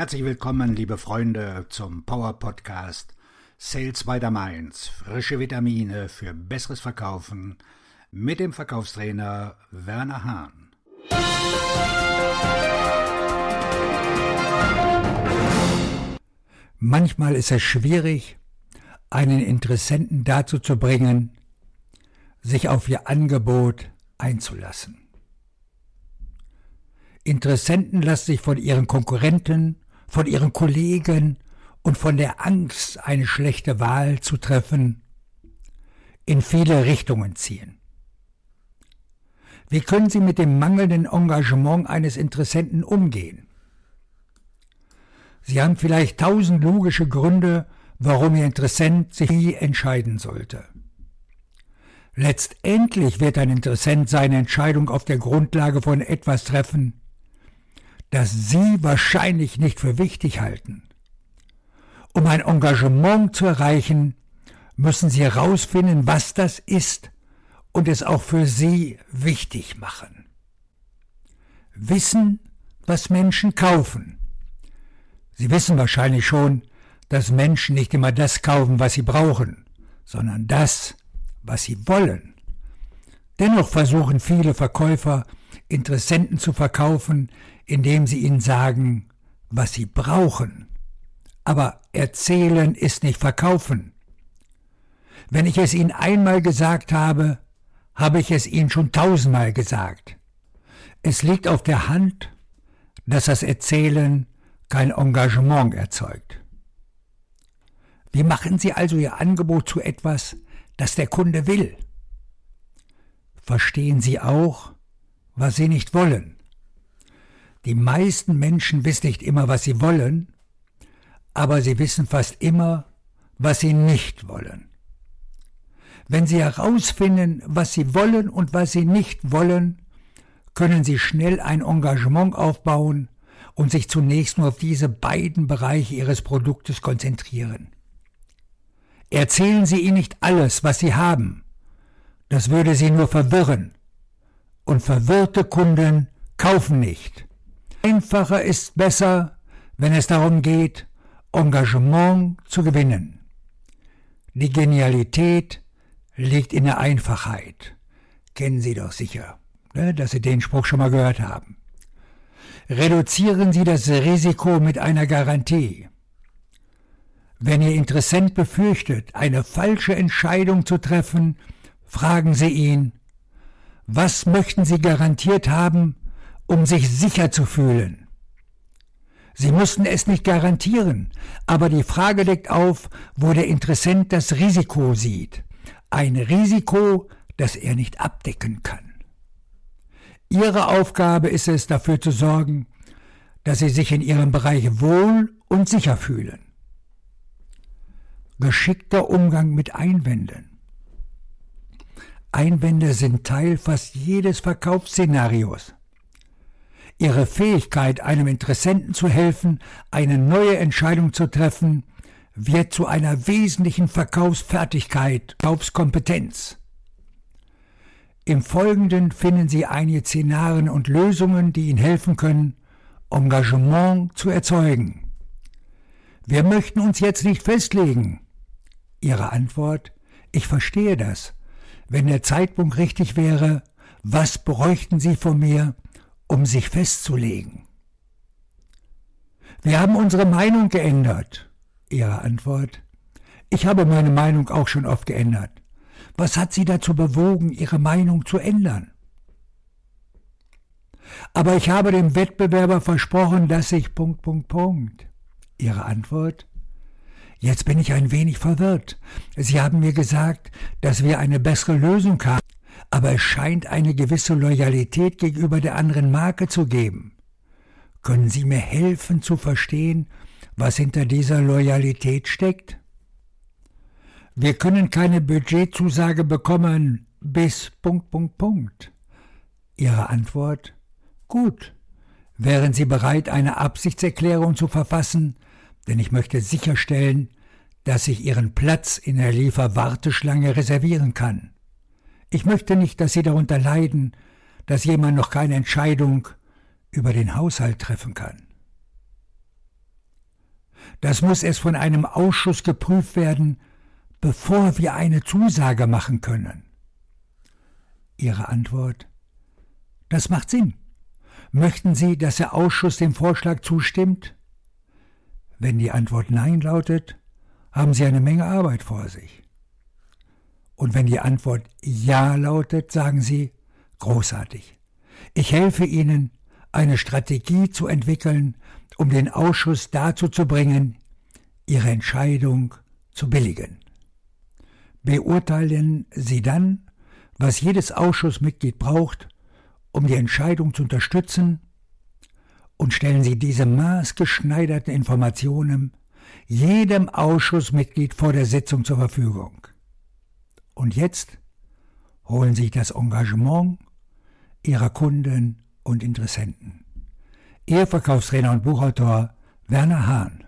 Herzlich willkommen, liebe Freunde, zum Power Podcast Sales by the Mainz. Frische Vitamine für besseres Verkaufen mit dem Verkaufstrainer Werner Hahn. Manchmal ist es schwierig, einen Interessenten dazu zu bringen, sich auf ihr Angebot einzulassen. Interessenten lassen sich von ihren Konkurrenten, von ihren Kollegen und von der Angst, eine schlechte Wahl zu treffen, in viele Richtungen ziehen. Wie können Sie mit dem mangelnden Engagement eines Interessenten umgehen? Sie haben vielleicht tausend logische Gründe, warum Ihr Interessent sich nie entscheiden sollte. Letztendlich wird ein Interessent seine Entscheidung auf der Grundlage von etwas treffen, das Sie wahrscheinlich nicht für wichtig halten. Um ein Engagement zu erreichen, müssen Sie herausfinden, was das ist und es auch für Sie wichtig machen. Wissen, was Menschen kaufen. Sie wissen wahrscheinlich schon, dass Menschen nicht immer das kaufen, was sie brauchen, sondern das, was sie wollen. Dennoch versuchen viele Verkäufer, Interessenten zu verkaufen, indem sie ihnen sagen, was sie brauchen. Aber erzählen ist nicht verkaufen. Wenn ich es ihnen einmal gesagt habe, habe ich es ihnen schon tausendmal gesagt. Es liegt auf der Hand, dass das Erzählen kein Engagement erzeugt. Wie machen Sie also Ihr Angebot zu etwas, das der Kunde will? Verstehen Sie auch, was Sie nicht wollen. Die meisten Menschen wissen nicht immer, was sie wollen, aber sie wissen fast immer, was sie nicht wollen. Wenn sie herausfinden, was sie wollen und was sie nicht wollen, können sie schnell ein Engagement aufbauen und sich zunächst nur auf diese beiden Bereiche ihres Produktes konzentrieren. Erzählen Sie ihnen nicht alles, was Sie haben. Das würde Sie nur verwirren. Und verwirrte Kunden kaufen nicht. Einfacher ist besser, wenn es darum geht, Engagement zu gewinnen. Die Genialität liegt in der Einfachheit. Kennen Sie doch sicher, ne, dass Sie den Spruch schon mal gehört haben. Reduzieren Sie das Risiko mit einer Garantie. Wenn Ihr Interessent befürchtet, eine falsche Entscheidung zu treffen, fragen Sie ihn, was möchten Sie garantiert haben, um sich sicher zu fühlen. Sie mussten es nicht garantieren, aber die Frage deckt auf, wo der Interessent das Risiko sieht. Ein Risiko, das er nicht abdecken kann. Ihre Aufgabe ist es, dafür zu sorgen, dass Sie sich in Ihrem Bereich wohl und sicher fühlen. Geschickter Umgang mit Einwänden. Einwände sind Teil fast jedes Verkaufsszenarios. Ihre Fähigkeit, einem Interessenten zu helfen, eine neue Entscheidung zu treffen, wird zu einer wesentlichen Verkaufsfertigkeit, Verkaufskompetenz. Im Folgenden finden Sie einige Szenarien und Lösungen, die Ihnen helfen können, Engagement zu erzeugen. Wir möchten uns jetzt nicht festlegen. Ihre Antwort, ich verstehe das. Wenn der Zeitpunkt richtig wäre, was bräuchten Sie von mir, um sich festzulegen. Wir haben unsere Meinung geändert. Ihre Antwort. Ich habe meine Meinung auch schon oft geändert. Was hat Sie dazu bewogen, Ihre Meinung zu ändern? Aber ich habe dem Wettbewerber versprochen, dass ich Punkt, Punkt, Punkt. Ihre Antwort? Jetzt bin ich ein wenig verwirrt. Sie haben mir gesagt, dass wir eine bessere Lösung haben aber es scheint eine gewisse Loyalität gegenüber der anderen Marke zu geben. Können Sie mir helfen zu verstehen, was hinter dieser Loyalität steckt? Wir können keine Budgetzusage bekommen bis Punkt, Punkt, Punkt. Ihre Antwort? Gut. Wären Sie bereit, eine Absichtserklärung zu verfassen? Denn ich möchte sicherstellen, dass ich Ihren Platz in der Lieferwarteschlange reservieren kann. Ich möchte nicht, dass Sie darunter leiden, dass jemand noch keine Entscheidung über den Haushalt treffen kann. Das muss erst von einem Ausschuss geprüft werden, bevor wir eine Zusage machen können. Ihre Antwort Das macht Sinn. Möchten Sie, dass der Ausschuss dem Vorschlag zustimmt? Wenn die Antwort Nein lautet, haben Sie eine Menge Arbeit vor sich. Und wenn die Antwort Ja lautet, sagen Sie, großartig. Ich helfe Ihnen, eine Strategie zu entwickeln, um den Ausschuss dazu zu bringen, Ihre Entscheidung zu billigen. Beurteilen Sie dann, was jedes Ausschussmitglied braucht, um die Entscheidung zu unterstützen, und stellen Sie diese maßgeschneiderten Informationen jedem Ausschussmitglied vor der Sitzung zur Verfügung. Und jetzt holen Sie das Engagement Ihrer Kunden und Interessenten. Ihr Verkaufstrainer und Buchautor Werner Hahn.